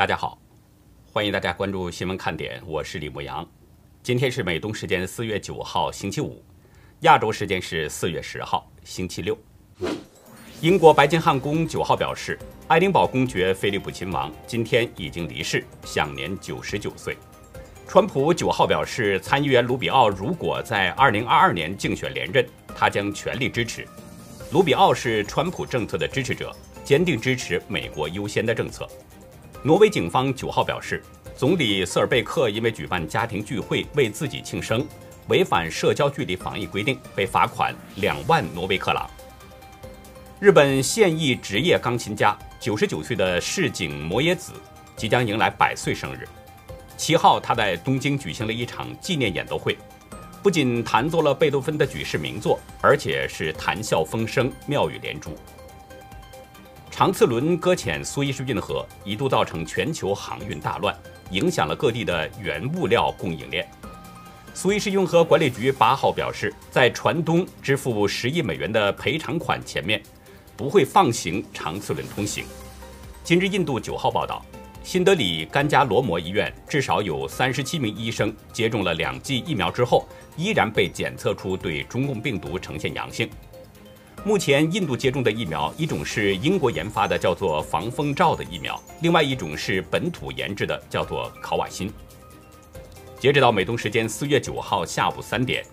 大家好，欢迎大家关注新闻看点，我是李牧阳。今天是美东时间四月九号星期五，亚洲时间是四月十号星期六。英国白金汉宫九号表示，爱丁堡公爵菲利普亲王今天已经离世，享年九十九岁。川普九号表示，参议员卢比奥如果在二零二二年竞选连任，他将全力支持。卢比奥是川普政策的支持者，坚定支持美国优先的政策。挪威警方九号表示，总理瑟尔贝克因为举办家庭聚会为自己庆生，违反社交距离防疫规定，被罚款两万挪威克朗。日本现役职业钢琴家九十九岁的市井摩耶子即将迎来百岁生日。七号，他在东京举行了一场纪念演奏会，不仅弹奏了贝多芬的举世名作，而且是谈笑风生、妙语连珠。长次轮搁浅苏伊士运河，一度造成全球航运大乱，影响了各地的原物料供应链。苏伊士运河管理局八号表示，在船东支付十亿美元的赔偿款前面，不会放行长次轮通行。今日印度九号报道，新德里甘加罗摩医院至少有三十七名医生接种了两剂疫苗之后，依然被检测出对中共病毒呈现阳性。目前，印度接种的疫苗，一种是英国研发的，叫做防风罩的疫苗；另外一种是本土研制的，叫做考瓦辛。截止到美东时间四月九号下午三点，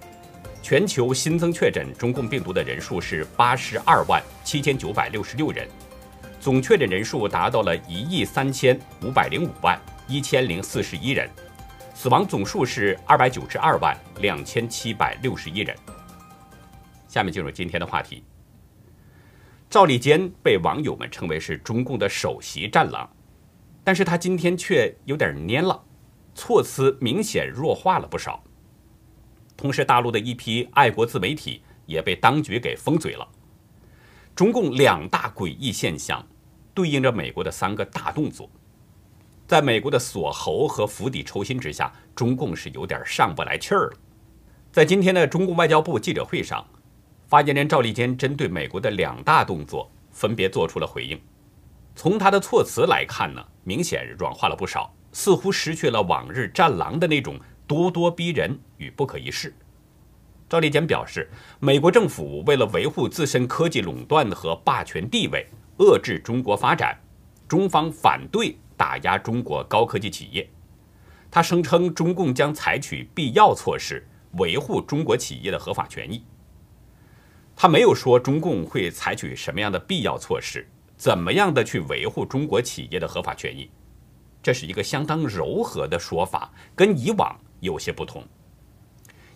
全球新增确诊中共病毒的人数是八十二万七千九百六十六人，总确诊人数达到了一亿三千五百零五万一千零四十一人，死亡总数是二百九十二万两千七百六十一人。下面进入今天的话题。赵立坚被网友们称为是中共的首席战狼，但是他今天却有点蔫了，措辞明显弱化了不少。同时，大陆的一批爱国自媒体也被当局给封嘴了。中共两大诡异现象，对应着美国的三个大动作，在美国的锁喉和釜底抽薪之下，中共是有点上不来气儿了。在今天的中共外交部记者会上。发言人赵立坚针对美国的两大动作分别做出了回应。从他的措辞来看呢，明显软化了不少，似乎失去了往日战狼的那种咄咄逼人与不可一世。赵立坚表示，美国政府为了维护自身科技垄断和霸权地位，遏制中国发展，中方反对打压中国高科技企业。他声称，中共将采取必要措施，维护中国企业的合法权益。他没有说中共会采取什么样的必要措施，怎么样的去维护中国企业的合法权益，这是一个相当柔和的说法，跟以往有些不同。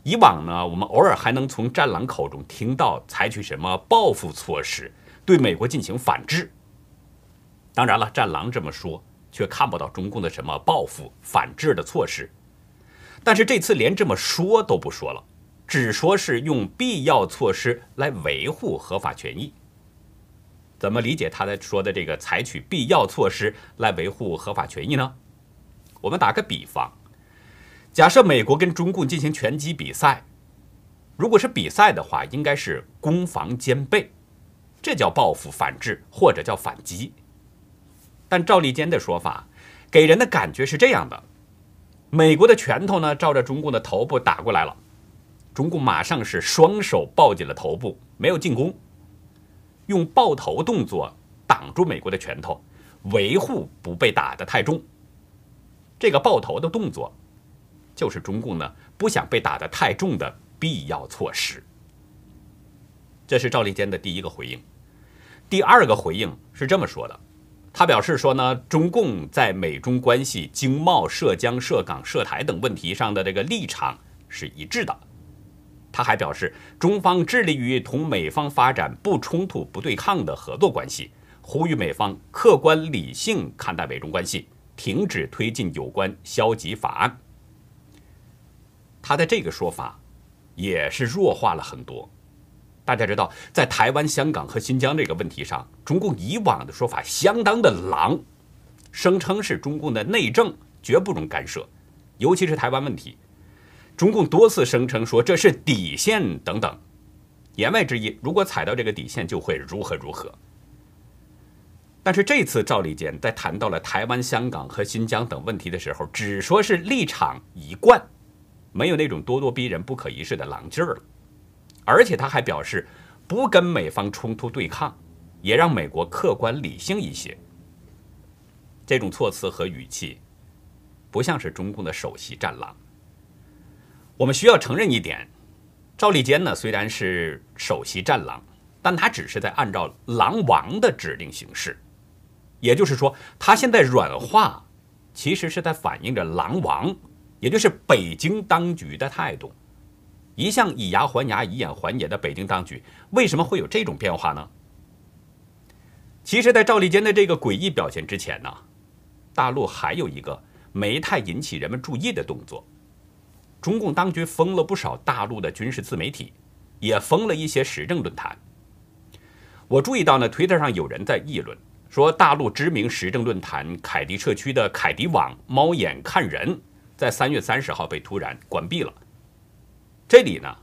以往呢，我们偶尔还能从战狼口中听到采取什么报复措施，对美国进行反制。当然了，战狼这么说，却看不到中共的什么报复反制的措施。但是这次连这么说都不说了。只说是用必要措施来维护合法权益，怎么理解他的说的这个采取必要措施来维护合法权益呢？我们打个比方，假设美国跟中共进行拳击比赛，如果是比赛的话，应该是攻防兼备，这叫报复反制或者叫反击。但赵立坚的说法给人的感觉是这样的：美国的拳头呢，照着中共的头部打过来了。中共马上是双手抱紧了头部，没有进攻，用抱头动作挡住美国的拳头，维护不被打得太重。这个抱头的动作，就是中共呢不想被打得太重的必要措施。这是赵立坚的第一个回应。第二个回应是这么说的，他表示说呢，中共在美中关系、经贸、涉疆、涉港、涉台等问题上的这个立场是一致的。他还表示，中方致力于同美方发展不冲突、不对抗的合作关系，呼吁美方客观理性看待美中关系，停止推进有关消极法案。他的这个说法也是弱化了很多。大家知道，在台湾、香港和新疆这个问题上，中共以往的说法相当的狼，声称是中共的内政，绝不容干涉，尤其是台湾问题。中共多次声称说这是底线等等，言外之意，如果踩到这个底线就会如何如何。但是这次赵立坚在谈到了台湾、香港和新疆等问题的时候，只说是立场一贯，没有那种咄咄逼人、不可一世的狼劲儿了。而且他还表示不跟美方冲突对抗，也让美国客观理性一些。这种措辞和语气，不像是中共的首席战狼。我们需要承认一点，赵立坚呢虽然是首席战狼，但他只是在按照狼王的指令行事。也就是说，他现在软化，其实是在反映着狼王，也就是北京当局的态度。一向以牙还牙、以眼还眼的北京当局，为什么会有这种变化呢？其实，在赵立坚的这个诡异表现之前呢，大陆还有一个没太引起人们注意的动作：中共当局封了不少大陆的军事自媒体，也封了一些时政论坛。我注意到呢，推特上有人在议论。说大陆知名时政论坛凯迪社区的凯迪网猫眼看人，在三月三十号被突然关闭了。这里呢，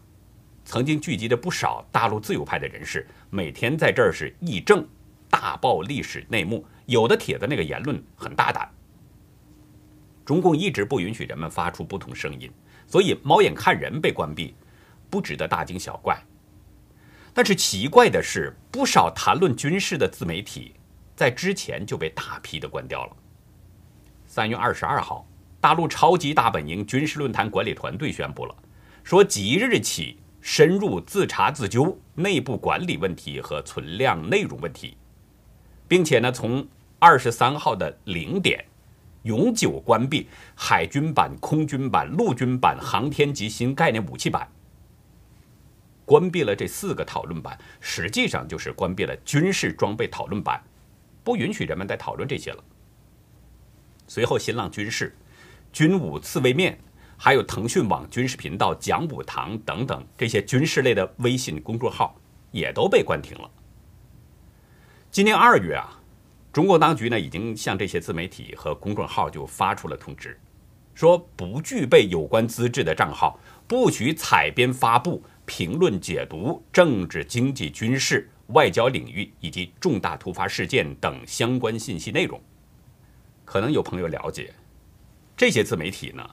曾经聚集着不少大陆自由派的人士，每天在这儿是议政、大爆历史内幕。有的帖子那个言论很大胆。中共一直不允许人们发出不同声音，所以猫眼看人被关闭，不值得大惊小怪。但是奇怪的是，不少谈论军事的自媒体。在之前就被大批的关掉了。三月二十二号，大陆超级大本营军事论坛管理团队宣布了，说即日起深入自查自纠内部管理问题和存量内容问题，并且呢，从二十三号的零点永久关闭海军版、空军版、陆军版、航天级新概念武器版。关闭了这四个讨论版，实际上就是关闭了军事装备讨论版。不允许人们再讨论这些了。随后，新浪军事、军武刺猬面，还有腾讯网军事频道、讲武堂等等这些军事类的微信公众号也都被关停了。今年二月啊，中国当局呢已经向这些自媒体和公众号就发出了通知，说不具备有关资质的账号不许采编发布、评论解读政治、经济、军事。外交领域以及重大突发事件等相关信息内容，可能有朋友了解，这些自媒体呢，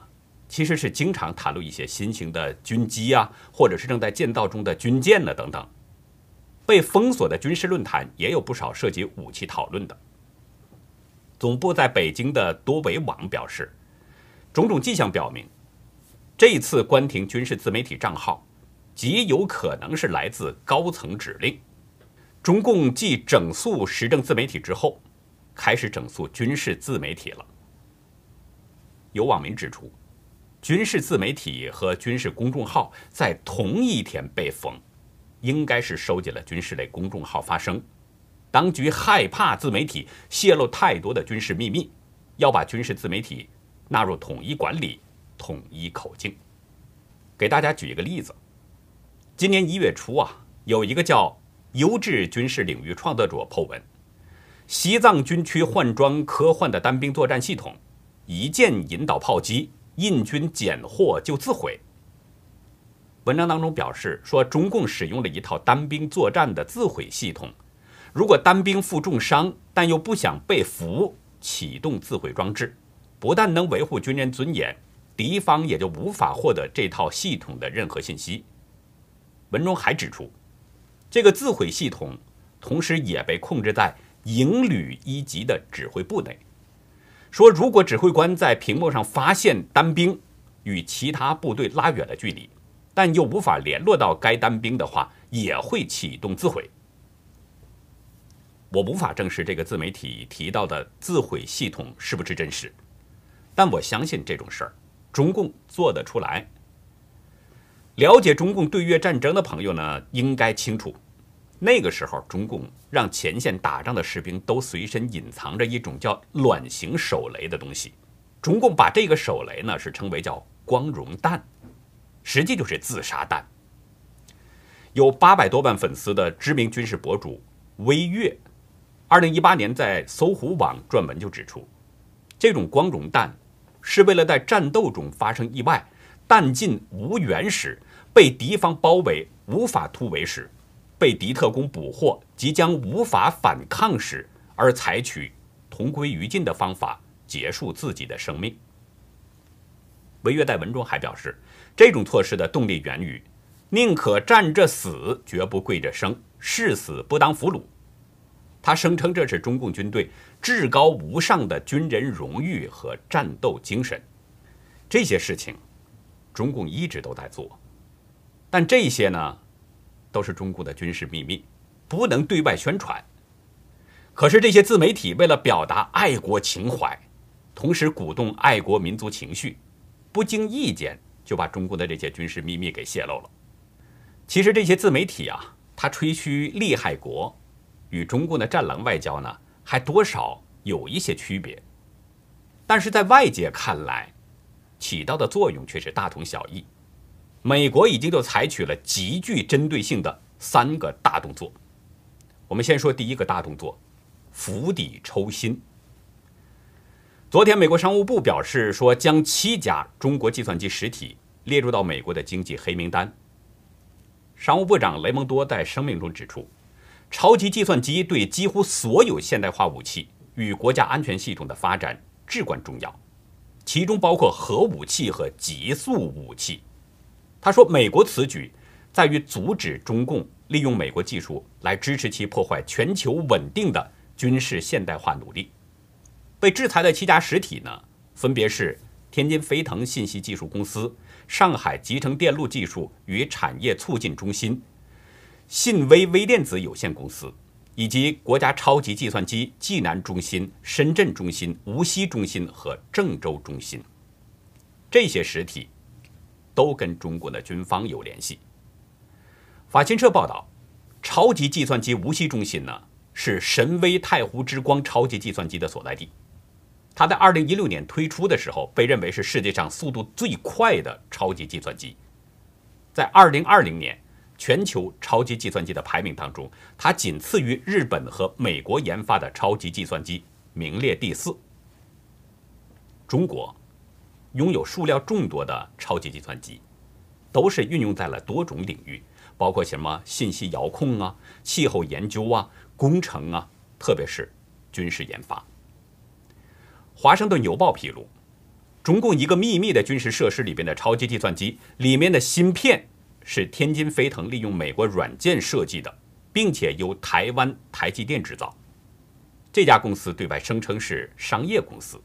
其实是经常谈论一些新型的军机啊，或者是正在建造中的军舰呢等等。被封锁的军事论坛也有不少涉及武器讨论的。总部在北京的多维网表示，种种迹象表明，这一次关停军事自媒体账号，极有可能是来自高层指令。中共继整肃时政自媒体之后，开始整肃军事自媒体了。有网民指出，军事自媒体和军事公众号在同一天被封，应该是收紧了军事类公众号发声。当局害怕自媒体泄露太多的军事秘密，要把军事自媒体纳入统一管理、统一口径。给大家举一个例子，今年一月初啊，有一个叫。优质军事领域创作者破文：西藏军区换装科幻的单兵作战系统，一键引导炮击，印军捡获就自毁。文章当中表示说，中共使用了一套单兵作战的自毁系统，如果单兵负重伤，但又不想被俘，启动自毁装置，不但能维护军人尊严，敌方也就无法获得这套系统的任何信息。文中还指出。这个自毁系统，同时也被控制在营旅一级的指挥部内。说，如果指挥官在屏幕上发现单兵与其他部队拉远了距离，但又无法联络到该单兵的话，也会启动自毁。我无法证实这个自媒体提到的自毁系统是不是真实，但我相信这种事儿，中共做得出来。了解中共对越战争的朋友呢，应该清楚。那个时候，中共让前线打仗的士兵都随身隐藏着一种叫卵形手雷的东西。中共把这个手雷呢，是称为叫光荣弹，实际就是自杀弹。有八百多万粉丝的知名军事博主微月，二零一八年在搜狐网撰文就指出，这种光荣弹是为了在战斗中发生意外、弹尽无援时、被敌方包围无法突围时。被敌特工捕获，即将无法反抗时，而采取同归于尽的方法结束自己的生命。违约在文中还表示，这种措施的动力源于“宁可站着死，绝不跪着生，誓死不当俘虏”。他声称这是中共军队至高无上的军人荣誉和战斗精神。这些事情，中共一直都在做，但这些呢，都是中共的军事秘密，不能对外宣传。可是这些自媒体为了表达爱国情怀，同时鼓动爱国民族情绪，不经意间就把中共的这些军事秘密给泄露了。其实这些自媒体啊，他吹嘘利害国，与中共的战狼外交呢，还多少有一些区别。但是在外界看来，起到的作用却是大同小异。美国已经就采取了极具针对性的三个大动作。我们先说第一个大动作。釜底抽薪。昨天，美国商务部表示说，将七家中国计算机实体列入到美国的经济黑名单。商务部长雷蒙多在声明中指出，超级计算机对几乎所有现代化武器与国家安全系统的发展至关重要，其中包括核武器和极速武器。他说，美国此举在于阻止中共利用美国技术来支持其破坏全球稳定的。军事现代化努力，被制裁的七家实体呢，分别是天津飞腾信息技术公司、上海集成电路技术与产业促进中心、信威微电子有限公司，以及国家超级计算机济南中心、深圳中心、无锡中心和郑州中心。这些实体都跟中国的军方有联系。法新社报道，超级计算机无锡中心呢。是神威太湖之光超级计算机的所在地。它在2016年推出的时候，被认为是世界上速度最快的超级计算机。在2020年全球超级计算机的排名当中，它仅次于日本和美国研发的超级计算机，名列第四。中国拥有数量众多的超级计算机，都是运用在了多种领域，包括什么信息遥控啊、气候研究啊。工程啊，特别是军事研发。华盛顿邮报披露，中共一个秘密的军事设施里边的超级计算机里面的芯片是天津飞腾利用美国软件设计的，并且由台湾台积电制造。这家公司对外声称是商业公司，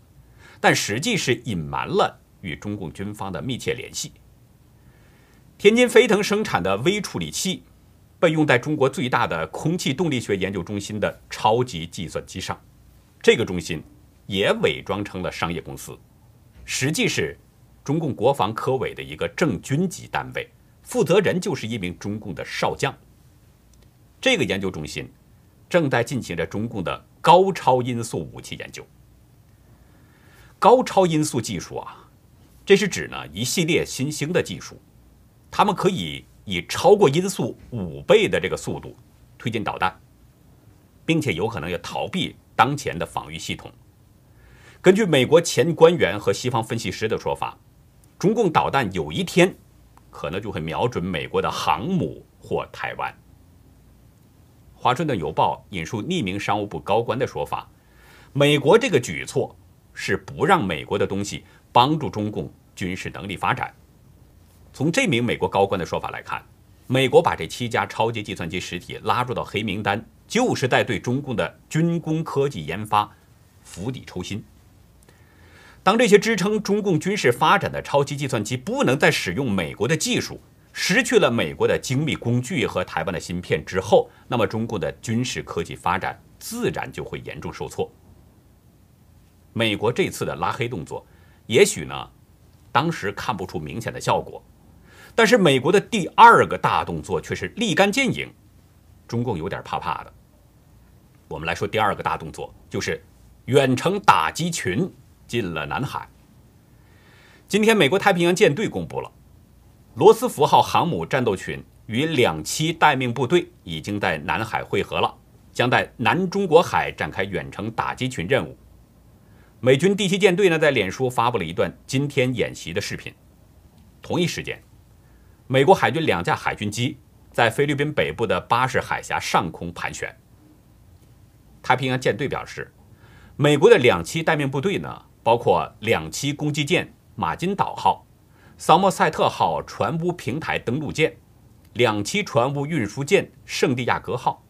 但实际是隐瞒了与中共军方的密切联系。天津飞腾生产的微处理器。被用在中国最大的空气动力学研究中心的超级计算机上，这个中心也伪装成了商业公司，实际是中共国防科委的一个正军级单位，负责人就是一名中共的少将。这个研究中心正在进行着中共的高超音速武器研究。高超音速技术啊，这是指呢一系列新兴的技术，他们可以。以超过音速五倍的这个速度推进导弹，并且有可能要逃避当前的防御系统。根据美国前官员和西方分析师的说法，中共导弹有一天可能就会瞄准美国的航母或台湾。华盛顿邮报引述匿名商务部高官的说法，美国这个举措是不让美国的东西帮助中共军事能力发展。从这名美国高官的说法来看，美国把这七家超级计算机实体拉入到黑名单，就是在对中共的军工科技研发釜底抽薪。当这些支撑中共军事发展的超级计算机不能再使用美国的技术，失去了美国的精密工具和台湾的芯片之后，那么中共的军事科技发展自然就会严重受挫。美国这次的拉黑动作，也许呢，当时看不出明显的效果。但是美国的第二个大动作却是立竿见影，中共有点怕怕的。我们来说第二个大动作，就是远程打击群进了南海。今天，美国太平洋舰队公布了，罗斯福号航母战斗群与两栖待命部队已经在南海汇合了，将在南中国海展开远程打击群任务。美军第七舰队呢，在脸书发布了一段今天演习的视频。同一时间。美国海军两架海军机在菲律宾北部的巴士海峡上空盘旋。太平洋舰队表示，美国的两栖待命部队呢，包括两栖攻击舰马金岛号、萨默塞特号船坞平台登陆舰、两栖船坞运输舰圣地亚哥号。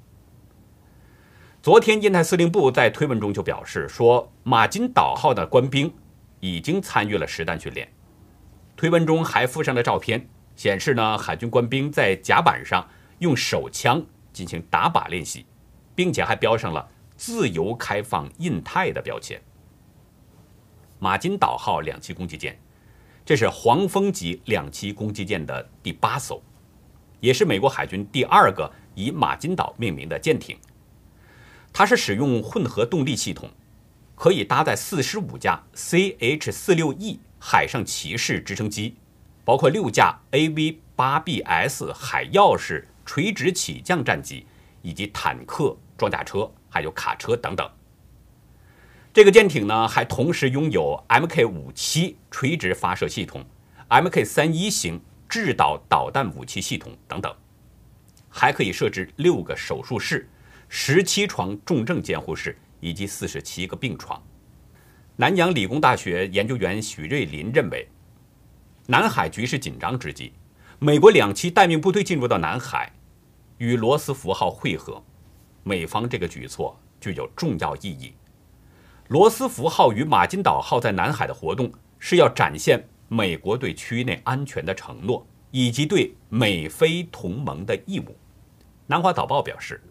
昨天，印太司令部在推文中就表示说，马金岛号的官兵已经参与了实弹训练。推文中还附上了照片，显示呢，海军官兵在甲板上用手枪进行打靶练习，并且还标上了“自由开放印太”的标签。马金岛号两栖攻击舰，这是黄蜂级两栖攻击舰的第八艘，也是美国海军第二个以马金岛命名的舰艇。它是使用混合动力系统，可以搭载四十五架 CH-46E 海上骑士直升机，包括六架 AV-8BS 海鹞式垂直起降战机，以及坦克、装甲车，还有卡车等等。这个舰艇呢，还同时拥有 Mk57 垂直发射系统、Mk31 型制导导弹武器系统等等，还可以设置六个手术室。十七床重症监护室以及四十七个病床。南洋理工大学研究员许瑞林认为，南海局势紧张之际，美国两栖待命部队进入到南海，与罗斯福号会合，美方这个举措具有重要意义。罗斯福号与马金岛号在南海的活动，是要展现美国对区域内安全的承诺，以及对美菲同盟的义务。南华早报表示。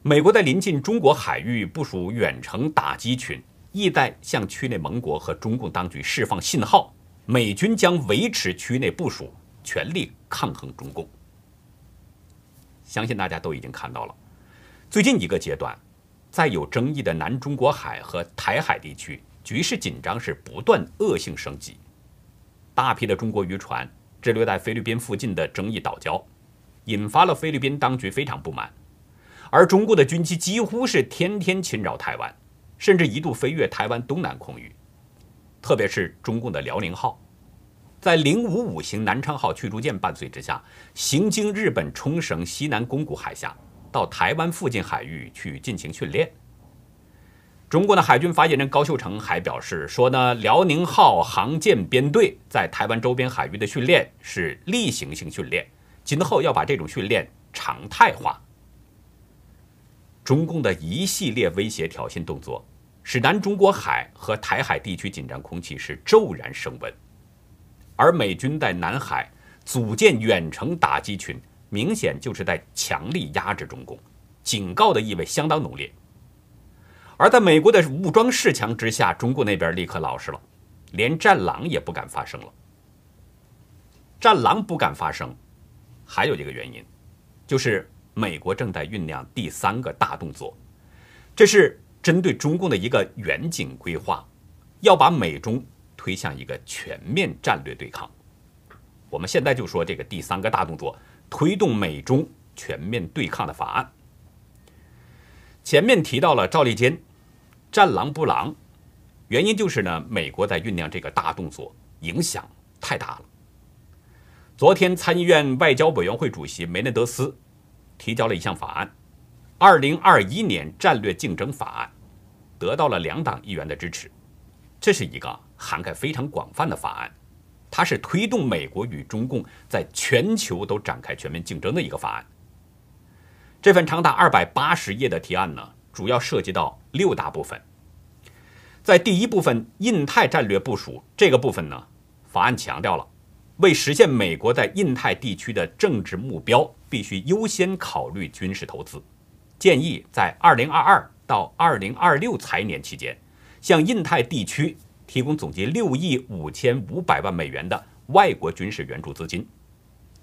美国在临近中国海域部署远程打击群，意在向区内盟国和中共当局释放信号，美军将维持区内部署，全力抗衡中共。相信大家都已经看到了，最近一个阶段，在有争议的南中国海和台海地区，局势紧张是不断恶性升级，大批的中国渔船滞留在菲律宾附近的争议岛礁，引发了菲律宾当局非常不满。而中国的军机几乎是天天侵扰台湾，甚至一度飞越台湾东南空域。特别是中共的辽宁号，在零五五型南昌号驱逐舰伴随之下，行经日本冲绳西南宫古海峡，到台湾附近海域去进行训练。中国的海军发言人高秀成还表示说呢，辽宁号航舰编队在台湾周边海域的训练是例行性训练，今后要把这种训练常态化。中共的一系列威胁挑衅动作，使南中国海和台海地区紧张空气是骤然升温，而美军在南海组建远程打击群，明显就是在强力压制中共，警告的意味相当浓烈。而在美国的武装势强之下，中共那边立刻老实了，连战狼也不敢发声了。战狼不敢发声，还有一个原因，就是。美国正在酝酿第三个大动作，这是针对中共的一个远景规划，要把美中推向一个全面战略对抗。我们现在就说这个第三个大动作，推动美中全面对抗的法案。前面提到了赵立坚，战狼不狼，原因就是呢，美国在酝酿这个大动作，影响太大了。昨天参议院外交委员会主席梅内德斯。提交了一项法案，《二零二一年战略竞争法案》，得到了两党议员的支持。这是一个涵盖非常广泛的法案，它是推动美国与中共在全球都展开全面竞争的一个法案。这份长达二百八十页的提案呢，主要涉及到六大部分。在第一部分印太战略部署这个部分呢，法案强调了。为实现美国在印太地区的政治目标，必须优先考虑军事投资。建议在2022到2026财年期间，向印太地区提供总计6亿5千五百万美元的外国军事援助资金。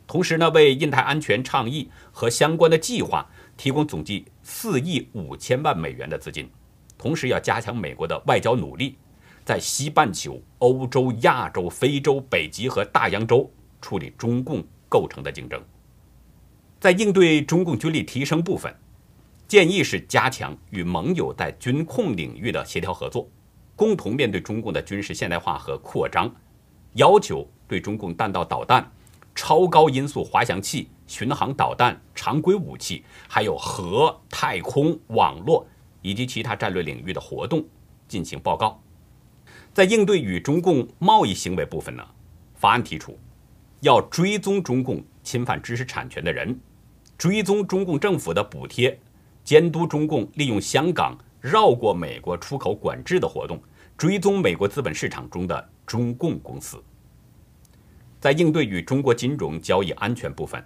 同时呢，为印太安全倡议和相关的计划提供总计4亿5千万美元的资金。同时，要加强美国的外交努力。在西半球、欧洲、亚洲、非洲、北极和大洋洲处理中共构成的竞争，在应对中共军力提升部分，建议是加强与盟友在军控领域的协调合作，共同面对中共的军事现代化和扩张，要求对中共弹道导弹、超高音速滑翔器、巡航导弹、常规武器，还有核、太空、网络。以及其他战略领域的活动进行报告。在应对与中共贸易行为部分呢，法案提出要追踪中共侵犯知识产权的人，追踪中共政府的补贴，监督中共利用香港绕过美国出口管制的活动，追踪美国资本市场中的中共公司。在应对与中国金融交易安全部分，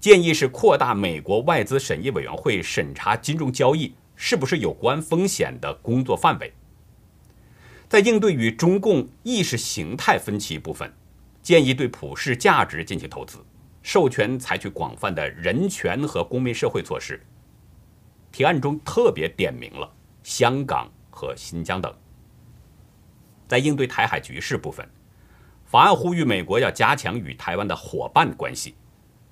建议是扩大美国外资审议委员会审查金融交易是不是有关风险的工作范围。在应对与中共意识形态分歧部分，建议对普世价值进行投资，授权采取广泛的人权和公民社会措施。提案中特别点明了香港和新疆等。在应对台海局势部分，法案呼吁美国要加强与台湾的伙伴关系，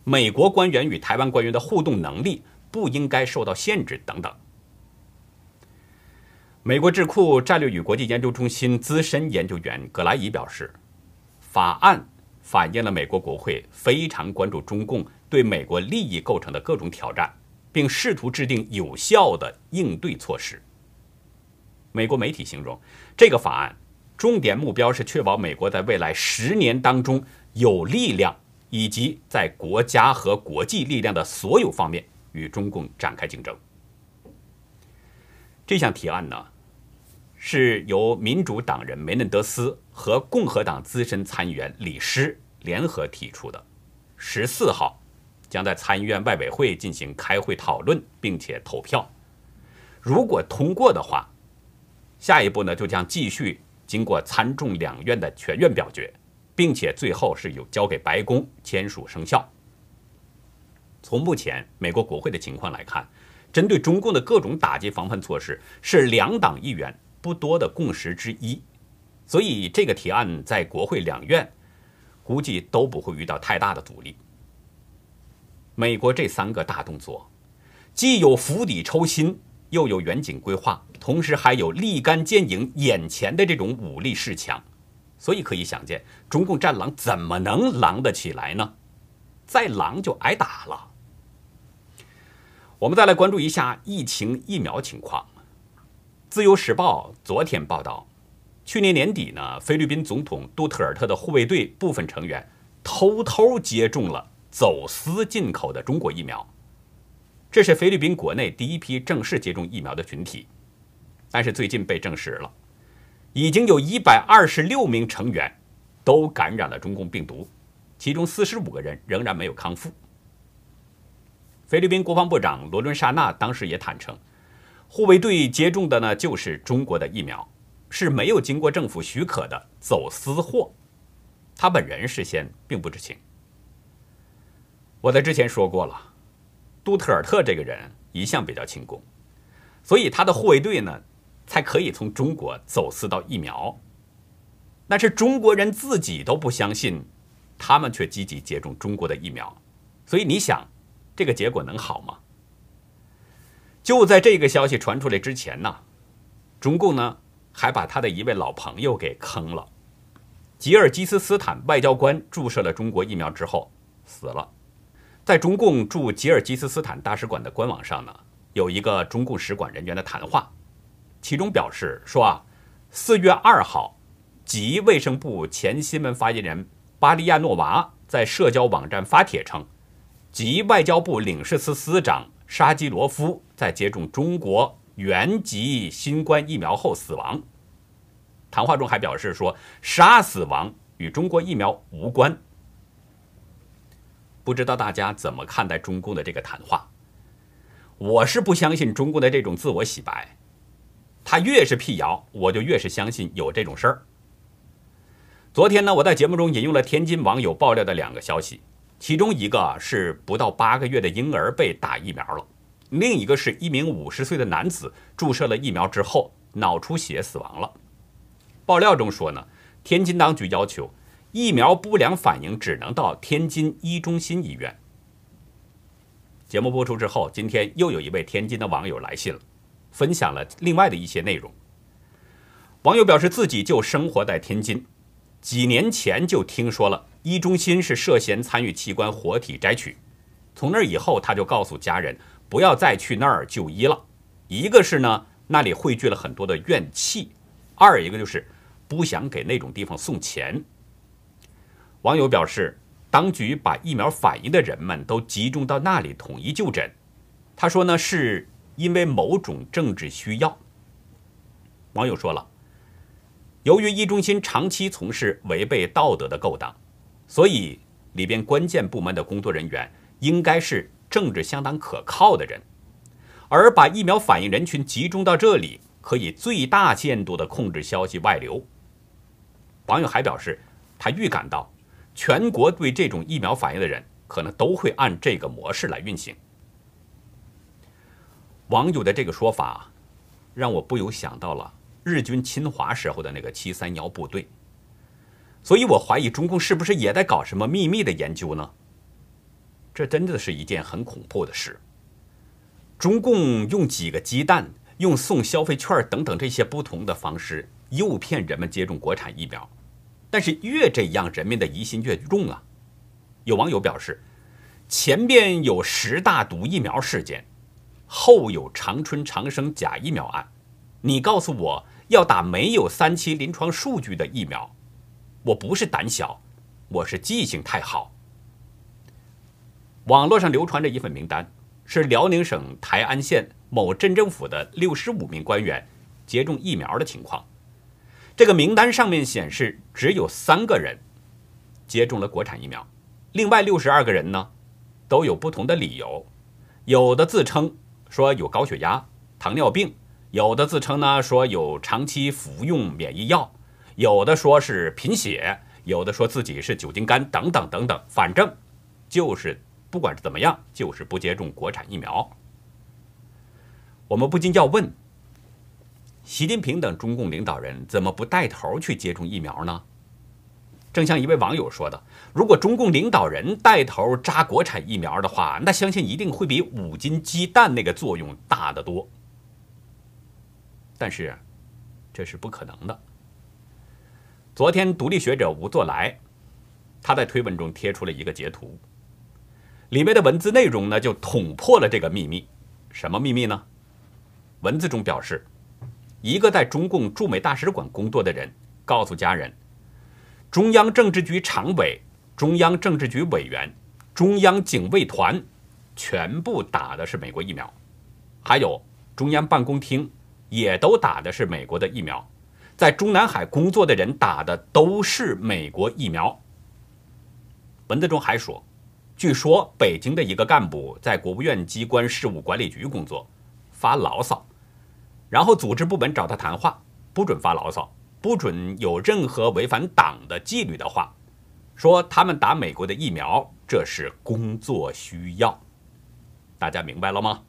美国官员与台湾官员的互动能力不应该受到限制等等。美国智库战略与国际研究中心资深研究员格莱伊表示，法案反映了美国国会非常关注中共对美国利益构成的各种挑战，并试图制定有效的应对措施。美国媒体形容这个法案重点目标是确保美国在未来十年当中有力量以及在国家和国际力量的所有方面与中共展开竞争。这项提案呢，是由民主党人梅嫩德斯和共和党资深参议员李施联合提出的。十四号将在参议院外委会进行开会讨论，并且投票。如果通过的话，下一步呢就将继续经过参众两院的全院表决，并且最后是由交给白宫签署生效。从目前美国国会的情况来看。针对中共的各种打击防范措施是两党议员不多的共识之一，所以这个提案在国会两院估计都不会遇到太大的阻力。美国这三个大动作，既有釜底抽薪，又有远景规划，同时还有立竿见影、眼前的这种武力势强，所以可以想见，中共战狼怎么能狼得起来呢？再狼就挨打了。我们再来关注一下疫情疫苗情况。自由时报昨天报道，去年年底呢，菲律宾总统杜特尔特的护卫队部分成员偷偷接种了走私进口的中国疫苗。这是菲律宾国内第一批正式接种疫苗的群体，但是最近被证实了，已经有一百二十六名成员都感染了中共病毒，其中四十五个人仍然没有康复。菲律宾国防部长罗伦沙纳当时也坦诚，护卫队接种的呢就是中国的疫苗，是没有经过政府许可的走私货。他本人事先并不知情。我在之前说过了，杜特尔特这个人一向比较轻功，所以他的护卫队呢才可以从中国走私到疫苗。但是中国人自己都不相信，他们却积极接种中国的疫苗，所以你想。这个结果能好吗？就在这个消息传出来之前呢，中共呢还把他的一位老朋友给坑了。吉尔吉斯斯坦外交官注射了中国疫苗之后死了。在中共驻吉尔吉斯斯坦大使馆的官网上呢，有一个中共使馆人员的谈话，其中表示说啊，四月二号，吉卫生部前新闻发言人巴利亚诺娃在社交网站发帖称。及外交部领事司司长沙基罗夫在接种中国原籍新冠疫苗后死亡。谈话中还表示说，沙死亡与中国疫苗无关。不知道大家怎么看待中共的这个谈话？我是不相信中共的这种自我洗白，他越是辟谣，我就越是相信有这种事儿。昨天呢，我在节目中引用了天津网友爆料的两个消息。其中一个是不到八个月的婴儿被打疫苗了，另一个是一名五十岁的男子注射了疫苗之后脑出血死亡了。爆料中说呢，天津当局要求疫苗不良反应只能到天津一中心医院。节目播出之后，今天又有一位天津的网友来信了，分享了另外的一些内容。网友表示自己就生活在天津，几年前就听说了。一中心是涉嫌参与器官活体摘取，从那以后他就告诉家人不要再去那儿就医了。一个是呢那里汇聚了很多的怨气；二一个就是不想给那种地方送钱。网友表示，当局把疫苗反应的人们都集中到那里统一就诊。他说呢，是因为某种政治需要。网友说了，由于一中心长期从事违背道德的勾当，所以里边关键部门的工作人员应该是政治相当可靠的人，而把疫苗反应人群集中到这里，可以最大限度地控制消息外流。网友还表示，他预感到。全国对这种疫苗反应的人，可能都会按这个模式来运行。网友的这个说法，让我不由想到了日军侵华时候的那个七三幺部队。所以我怀疑中共是不是也在搞什么秘密的研究呢？这真的是一件很恐怖的事。中共用几个鸡蛋，用送消费券等等这些不同的方式，诱骗人们接种国产疫苗。但是越这样，人民的疑心越重啊！有网友表示，前边有十大毒疫苗事件，后有长春长生假疫苗案，你告诉我要打没有三期临床数据的疫苗，我不是胆小，我是记性太好。网络上流传着一份名单，是辽宁省台安县某镇政府的六十五名官员接种疫苗的情况。这个名单上面显示，只有三个人接种了国产疫苗，另外六十二个人呢，都有不同的理由。有的自称说有高血压、糖尿病；有的自称呢说有长期服用免疫药；有的说是贫血；有的说自己是酒精肝等等等等。反正就是不管是怎么样，就是不接种国产疫苗。我们不禁要问。习近平等中共领导人怎么不带头去接种疫苗呢？正像一位网友说的：“如果中共领导人带头扎国产疫苗的话，那相信一定会比五斤鸡蛋那个作用大得多。”但是，这是不可能的。昨天，独立学者吴作来，他在推文中贴出了一个截图，里面的文字内容呢，就捅破了这个秘密。什么秘密呢？文字中表示。一个在中共驻美大使馆工作的人告诉家人，中央政治局常委、中央政治局委员、中央警卫团全部打的是美国疫苗，还有中央办公厅也都打的是美国的疫苗，在中南海工作的人打的都是美国疫苗。文字中还说，据说北京的一个干部在国务院机关事务管理局工作，发牢骚。然后组织部门找他谈话，不准发牢骚，不准有任何违反党的纪律的话，说他们打美国的疫苗，这是工作需要。大家明白了吗？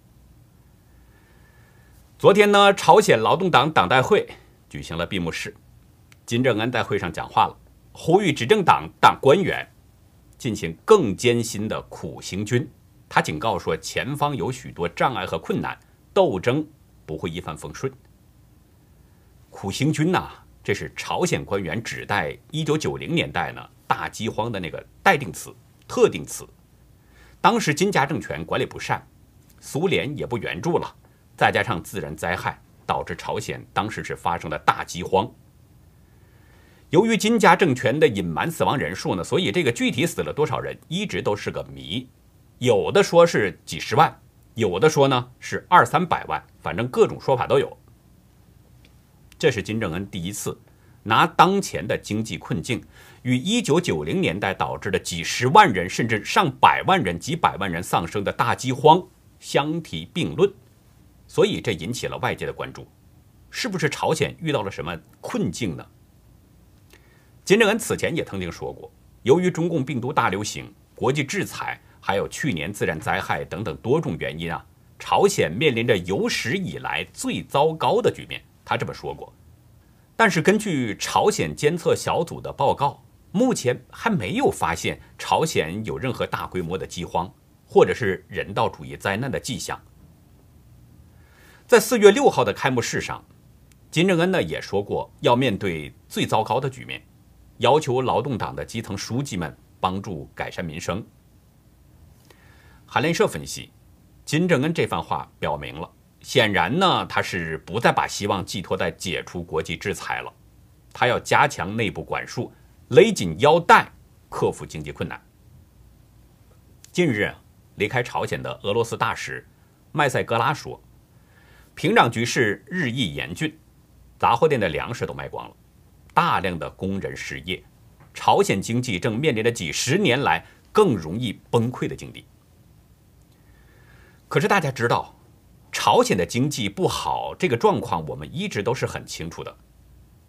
昨天呢，朝鲜劳动党党代会举行了闭幕式，金正恩在会上讲话了，呼吁执政党党官员进行更艰辛的苦行军。他警告说，前方有许多障碍和困难，斗争。不会一帆风顺。苦行军呐，这是朝鲜官员指代一九九零年代呢大饥荒的那个待定词、特定词。当时金家政权管理不善，苏联也不援助了，再加上自然灾害，导致朝鲜当时是发生了大饥荒。由于金家政权的隐瞒死亡人数呢，所以这个具体死了多少人一直都是个谜。有的说是几十万。有的说呢是二三百万，反正各种说法都有。这是金正恩第一次拿当前的经济困境与一九九零年代导致的几十万人甚至上百万人、几百万人丧生的大饥荒相提并论，所以这引起了外界的关注：是不是朝鲜遇到了什么困境呢？金正恩此前也曾经说过，由于中共病毒大流行、国际制裁。还有去年自然灾害等等多种原因啊，朝鲜面临着有史以来最糟糕的局面。他这么说过，但是根据朝鲜监测小组的报告，目前还没有发现朝鲜有任何大规模的饥荒或者是人道主义灾难的迹象。在四月六号的开幕式上，金正恩呢也说过要面对最糟糕的局面，要求劳动党的基层书记们帮助改善民生。韩联社分析，金正恩这番话表明了显然呢，他是不再把希望寄托在解除国际制裁了，他要加强内部管束，勒紧腰带，克服经济困难。近日，离开朝鲜的俄罗斯大使麦塞格拉说，平壤局势日益严峻，杂货店的粮食都卖光了，大量的工人失业，朝鲜经济正面临着几十年来更容易崩溃的境地。可是大家知道。朝鲜的经济不好，这个状况我们一直都是很清楚的。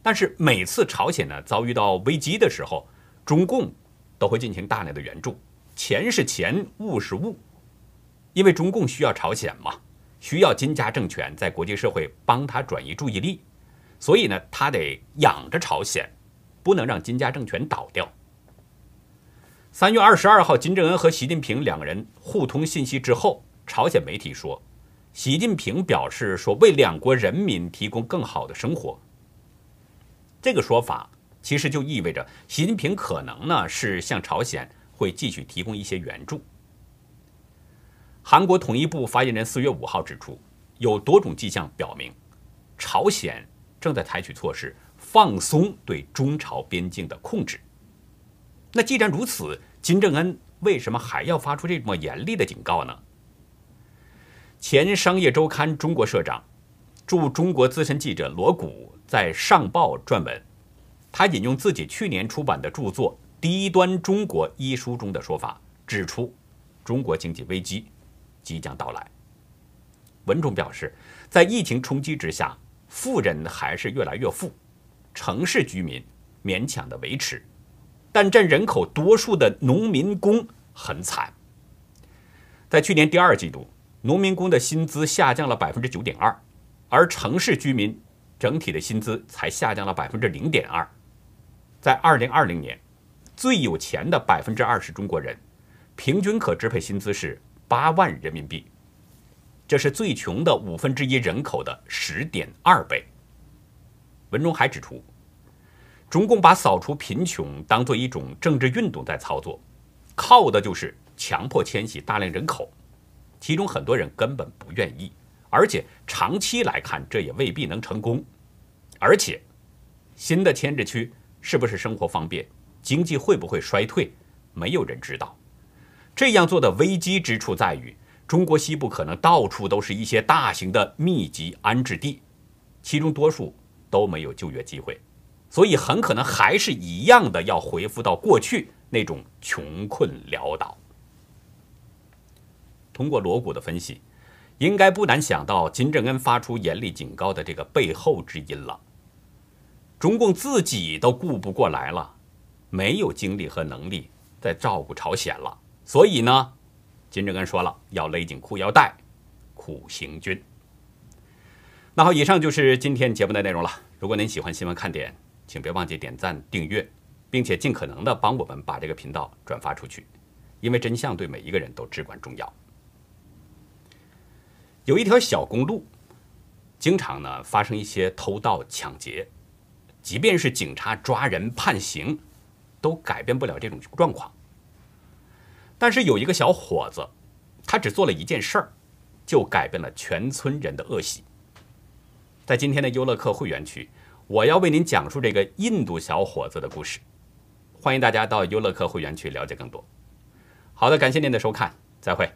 但是每次朝鲜呢遭遇到危机的时候，中共都会进行大量的援助，钱是钱，物是物，因为中共需要朝鲜嘛，需要金家政权在国际社会帮他转移注意力，所以呢他得养着朝鲜，不能让金家政权倒掉。三月二十二号，金正恩和习近平两个人互通信息之后，朝鲜媒体说。习近平表示说：“为两国人民提供更好的生活。”这个说法其实就意味着习近平可能呢是向朝鲜会继续提供一些援助。韩国统一部发言人四月五号指出，有多种迹象表明，朝鲜正在采取措施放松对中朝边境的控制。那既然如此，金正恩为什么还要发出这么严厉的警告呢？前商业周刊中国社长、驻中国资深记者罗谷在上报撰文，他引用自己去年出版的著作《低端中国》一书中的说法，指出中国经济危机即将到来。文中表示，在疫情冲击之下，富人还是越来越富，城市居民勉强的维持，但占人口多数的农民工很惨。在去年第二季度。农民工的薪资下降了百分之九点二，而城市居民整体的薪资才下降了百分之零点二。在二零二零年，最有钱的百分之二十中国人，平均可支配薪资是八万人民币，这是最穷的五分之一人口的十点二倍。文中还指出，中共把扫除贫穷当做一种政治运动在操作，靠的就是强迫迁徙大量人口。其中很多人根本不愿意，而且长期来看，这也未必能成功。而且，新的牵制区是不是生活方便，经济会不会衰退，没有人知道。这样做的危机之处在于，中国西部可能到处都是一些大型的密集安置地，其中多数都没有就业机会，所以很可能还是一样的要恢复到过去那种穷困潦倒。通过锣鼓的分析，应该不难想到金正恩发出严厉警告的这个背后之因了。中共自己都顾不过来了，没有精力和能力再照顾朝鲜了，所以呢，金正恩说了要勒紧裤腰带，苦行军。那好，以上就是今天节目的内容了。如果您喜欢新闻看点，请别忘记点赞、订阅，并且尽可能的帮我们把这个频道转发出去，因为真相对每一个人都至关重要。有一条小公路，经常呢发生一些偷盗抢劫，即便是警察抓人判刑，都改变不了这种状况。但是有一个小伙子，他只做了一件事儿，就改变了全村人的恶习。在今天的优乐客会员区，我要为您讲述这个印度小伙子的故事。欢迎大家到优乐客会员区了解更多。好的，感谢您的收看，再会。